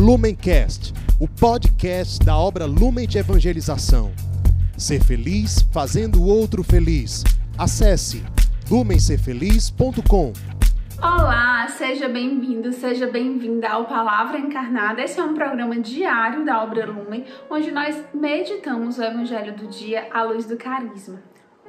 Lumencast, o podcast da obra Lumen de Evangelização. Ser feliz fazendo o outro feliz. Acesse lumencerfeliz.com. Olá, seja bem-vindo, seja bem-vinda ao Palavra Encarnada. Esse é um programa diário da obra Lumen, onde nós meditamos o Evangelho do dia à luz do carisma.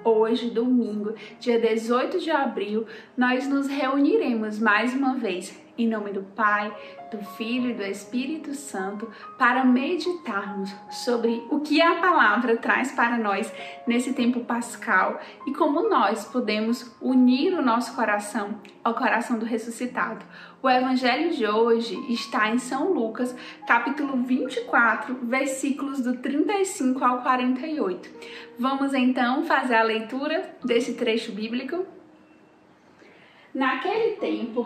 Hoje, domingo, dia 18 de abril, nós nos reuniremos mais uma vez em nome do Pai, do Filho e do Espírito Santo para meditarmos sobre o que a palavra traz para nós nesse tempo pascal e como nós podemos unir o nosso coração ao coração do ressuscitado. O evangelho de hoje está em São Lucas, capítulo 24, versículos do 35 ao 48. Vamos então fazer a leitura desse trecho bíblico. Naquele tempo,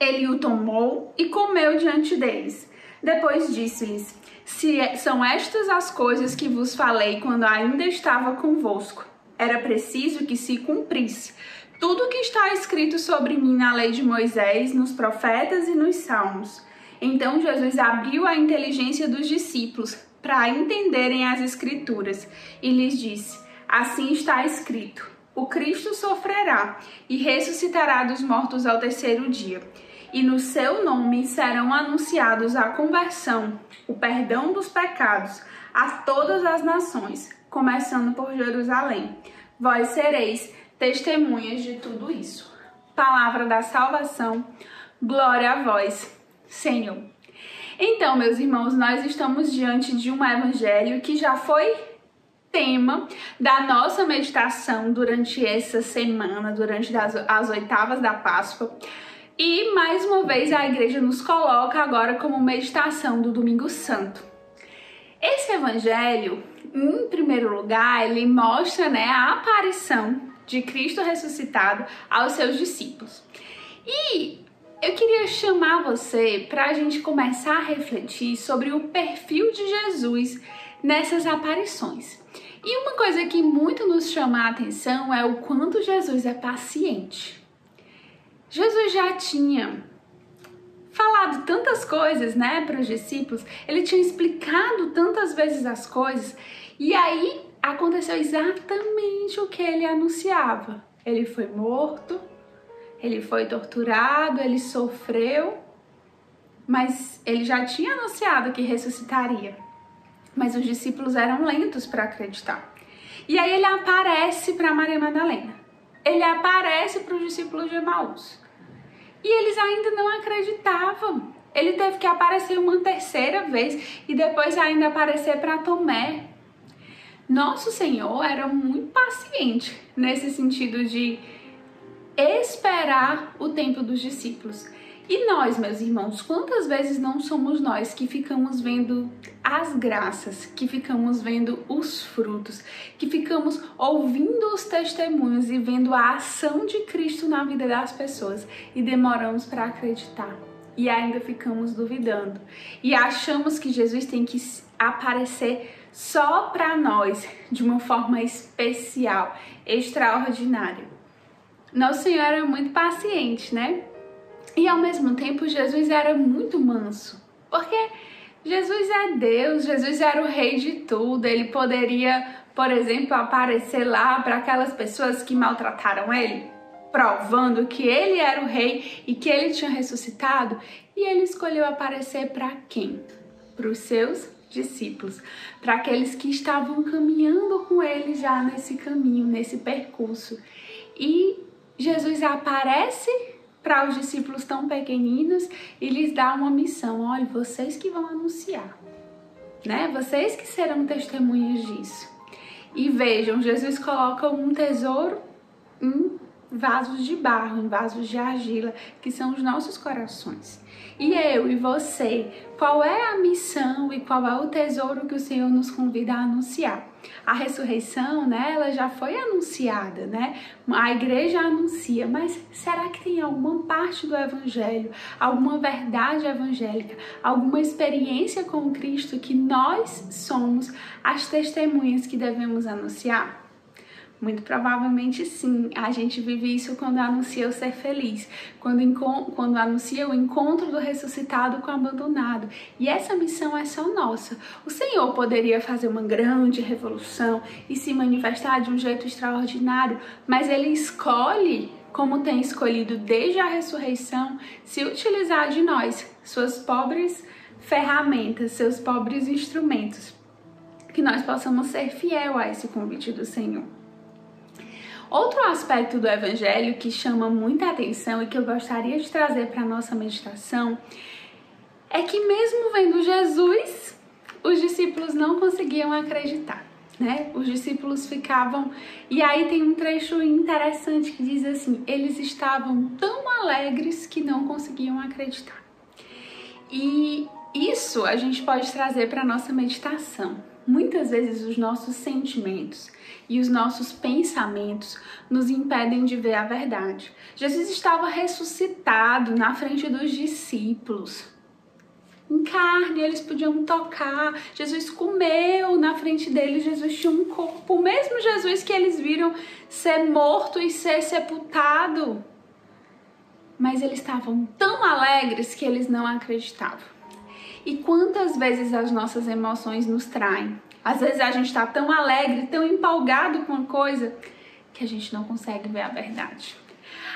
Ele o tomou e comeu diante deles. Depois disse-lhes: Se é, são estas as coisas que vos falei quando ainda estava convosco, era preciso que se cumprisse tudo o que está escrito sobre mim na lei de Moisés, nos profetas e nos salmos. Então Jesus abriu a inteligência dos discípulos para entenderem as escrituras e lhes disse: Assim está escrito o Cristo sofrerá e ressuscitará dos mortos ao terceiro dia. E no seu nome serão anunciados a conversão, o perdão dos pecados a todas as nações, começando por Jerusalém. Vós sereis testemunhas de tudo isso. Palavra da salvação, glória a vós, Senhor. Então, meus irmãos, nós estamos diante de um evangelho que já foi tema da nossa meditação durante essa semana, durante as, as oitavas da Páscoa. E mais uma vez a igreja nos coloca agora como meditação do Domingo Santo. Esse evangelho, em primeiro lugar, ele mostra né, a aparição de Cristo ressuscitado aos seus discípulos. E eu queria chamar você para a gente começar a refletir sobre o perfil de Jesus nessas aparições. E uma coisa que muito nos chama a atenção é o quanto Jesus é paciente. Jesus já tinha falado tantas coisas, né, para os discípulos, ele tinha explicado tantas vezes as coisas, e aí aconteceu exatamente o que ele anunciava. Ele foi morto, ele foi torturado, ele sofreu, mas ele já tinha anunciado que ressuscitaria mas os discípulos eram lentos para acreditar. E aí ele aparece para Maria Madalena. Ele aparece para os discípulos de Emaús. E eles ainda não acreditavam. Ele teve que aparecer uma terceira vez e depois ainda aparecer para Tomé. Nosso Senhor era muito paciente nesse sentido de esperar o tempo dos discípulos. E nós, meus irmãos, quantas vezes não somos nós que ficamos vendo as graças, que ficamos vendo os frutos, que ficamos ouvindo os testemunhos e vendo a ação de Cristo na vida das pessoas e demoramos para acreditar? E ainda ficamos duvidando e achamos que Jesus tem que aparecer só para nós de uma forma especial, extraordinária. Nosso Senhor é muito paciente, né? E ao mesmo tempo, Jesus era muito manso, porque Jesus é Deus, Jesus era o rei de tudo, ele poderia, por exemplo, aparecer lá para aquelas pessoas que maltrataram ele, provando que ele era o rei e que ele tinha ressuscitado, E ele escolheu aparecer para quem? Para os seus discípulos, para aqueles que estavam caminhando com ele já nesse caminho, nesse percurso. E Jesus aparece para os discípulos tão pequeninos e lhes dá uma missão: olha, vocês que vão anunciar, né? Vocês que serão testemunhas disso. E vejam, Jesus coloca um tesouro em vasos de barro, em vasos de argila, que são os nossos corações. E eu e você, qual é a missão e qual é o tesouro que o Senhor nos convida a anunciar? A ressurreição, né, ela já foi anunciada, né? A igreja anuncia, mas será que tem alguma parte do evangelho, alguma verdade evangélica, alguma experiência com Cristo que nós somos as testemunhas que devemos anunciar? Muito provavelmente sim. A gente vive isso quando anuncia o ser feliz, quando, quando anuncia o encontro do ressuscitado com o abandonado. E essa missão é só nossa. O Senhor poderia fazer uma grande revolução e se manifestar de um jeito extraordinário, mas ele escolhe, como tem escolhido desde a ressurreição, se utilizar de nós, suas pobres ferramentas, seus pobres instrumentos, que nós possamos ser fiel a esse convite do Senhor. Outro aspecto do evangelho que chama muita atenção e que eu gostaria de trazer para a nossa meditação é que, mesmo vendo Jesus, os discípulos não conseguiam acreditar. Né? Os discípulos ficavam. E aí tem um trecho interessante que diz assim: eles estavam tão alegres que não conseguiam acreditar. E isso a gente pode trazer para a nossa meditação. Muitas vezes os nossos sentimentos e os nossos pensamentos nos impedem de ver a verdade. Jesus estava ressuscitado na frente dos discípulos. Em carne, eles podiam tocar. Jesus comeu na frente deles. Jesus tinha um corpo. O mesmo Jesus que eles viram ser morto e ser sepultado. Mas eles estavam tão alegres que eles não acreditavam. E quantas vezes as nossas emoções nos traem? Às vezes a gente está tão alegre, tão empolgado com uma coisa que a gente não consegue ver a verdade.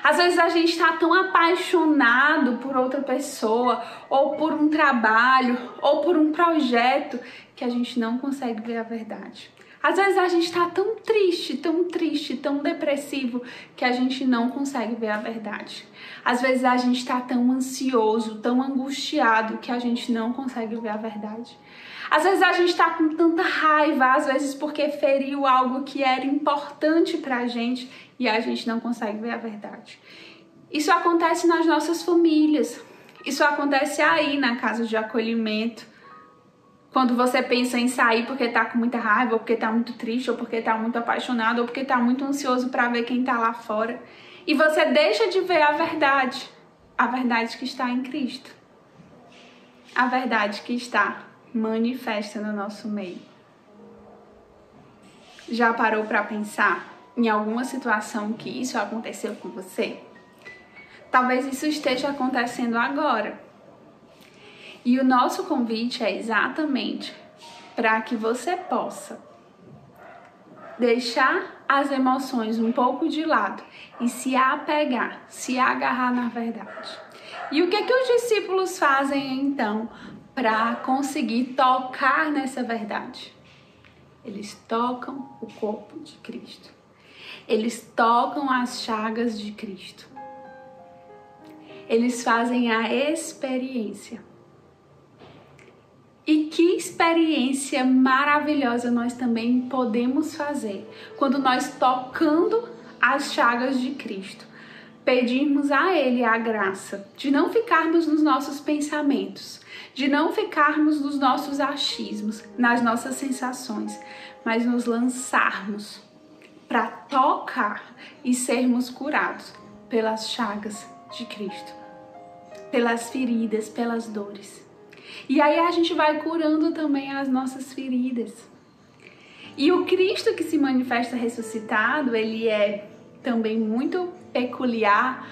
Às vezes a gente está tão apaixonado por outra pessoa, ou por um trabalho, ou por um projeto, que a gente não consegue ver a verdade. Às vezes a gente está tão triste, tão triste, tão depressivo que a gente não consegue ver a verdade. Às vezes a gente está tão ansioso, tão angustiado que a gente não consegue ver a verdade. Às vezes a gente está com tanta raiva, às vezes porque feriu algo que era importante para a gente e a gente não consegue ver a verdade. Isso acontece nas nossas famílias. Isso acontece aí na casa de acolhimento quando você pensa em sair porque tá com muita raiva, ou porque tá muito triste, ou porque tá muito apaixonado, ou porque tá muito ansioso para ver quem tá lá fora. E você deixa de ver a verdade, a verdade que está em Cristo. A verdade que está manifesta no nosso meio. Já parou para pensar em alguma situação que isso aconteceu com você? Talvez isso esteja acontecendo agora e o nosso convite é exatamente para que você possa deixar as emoções um pouco de lado e se apegar, se agarrar na verdade. E o que é que os discípulos fazem então para conseguir tocar nessa verdade? Eles tocam o corpo de Cristo. Eles tocam as chagas de Cristo. Eles fazem a experiência e que experiência maravilhosa nós também podemos fazer quando nós tocando as chagas de Cristo, pedirmos a Ele a graça de não ficarmos nos nossos pensamentos, de não ficarmos nos nossos achismos, nas nossas sensações, mas nos lançarmos para tocar e sermos curados pelas chagas de Cristo, pelas feridas, pelas dores. E aí a gente vai curando também as nossas feridas. E o Cristo que se manifesta ressuscitado, ele é também muito peculiar,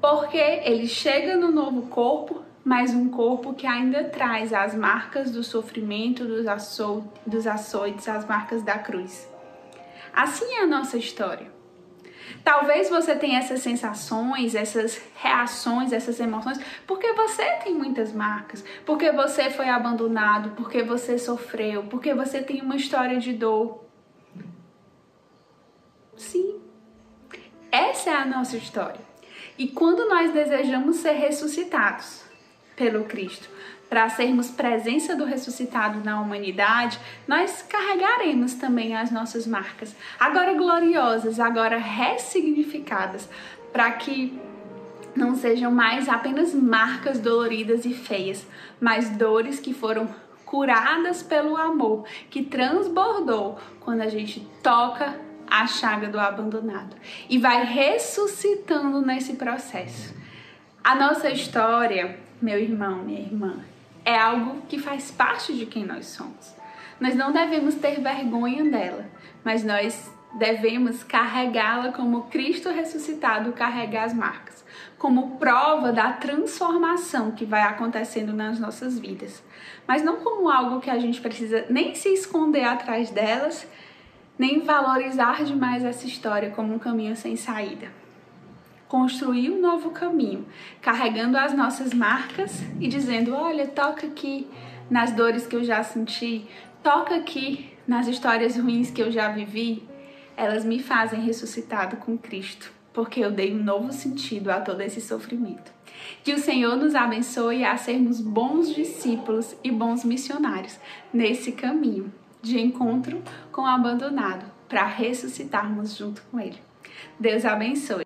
porque ele chega no novo corpo, mas um corpo que ainda traz as marcas do sofrimento, dos, aço dos açoites, as marcas da cruz. Assim é a nossa história. Talvez você tenha essas sensações, essas reações, essas emoções, porque você tem muitas marcas, porque você foi abandonado, porque você sofreu, porque você tem uma história de dor. Sim, essa é a nossa história. E quando nós desejamos ser ressuscitados pelo Cristo, para sermos presença do ressuscitado na humanidade, nós carregaremos também as nossas marcas, agora gloriosas, agora ressignificadas, para que não sejam mais apenas marcas doloridas e feias, mas dores que foram curadas pelo amor que transbordou quando a gente toca a chaga do abandonado e vai ressuscitando nesse processo. A nossa história, meu irmão, minha irmã, é algo que faz parte de quem nós somos. Nós não devemos ter vergonha dela, mas nós devemos carregá-la como Cristo ressuscitado carrega as marcas, como prova da transformação que vai acontecendo nas nossas vidas. Mas não como algo que a gente precisa nem se esconder atrás delas, nem valorizar demais essa história como um caminho sem saída. Construir um novo caminho, carregando as nossas marcas e dizendo: olha, toca aqui nas dores que eu já senti, toca aqui nas histórias ruins que eu já vivi, elas me fazem ressuscitado com Cristo, porque eu dei um novo sentido a todo esse sofrimento. Que o Senhor nos abençoe a sermos bons discípulos e bons missionários nesse caminho de encontro com o abandonado para ressuscitarmos junto com ele. Deus abençoe.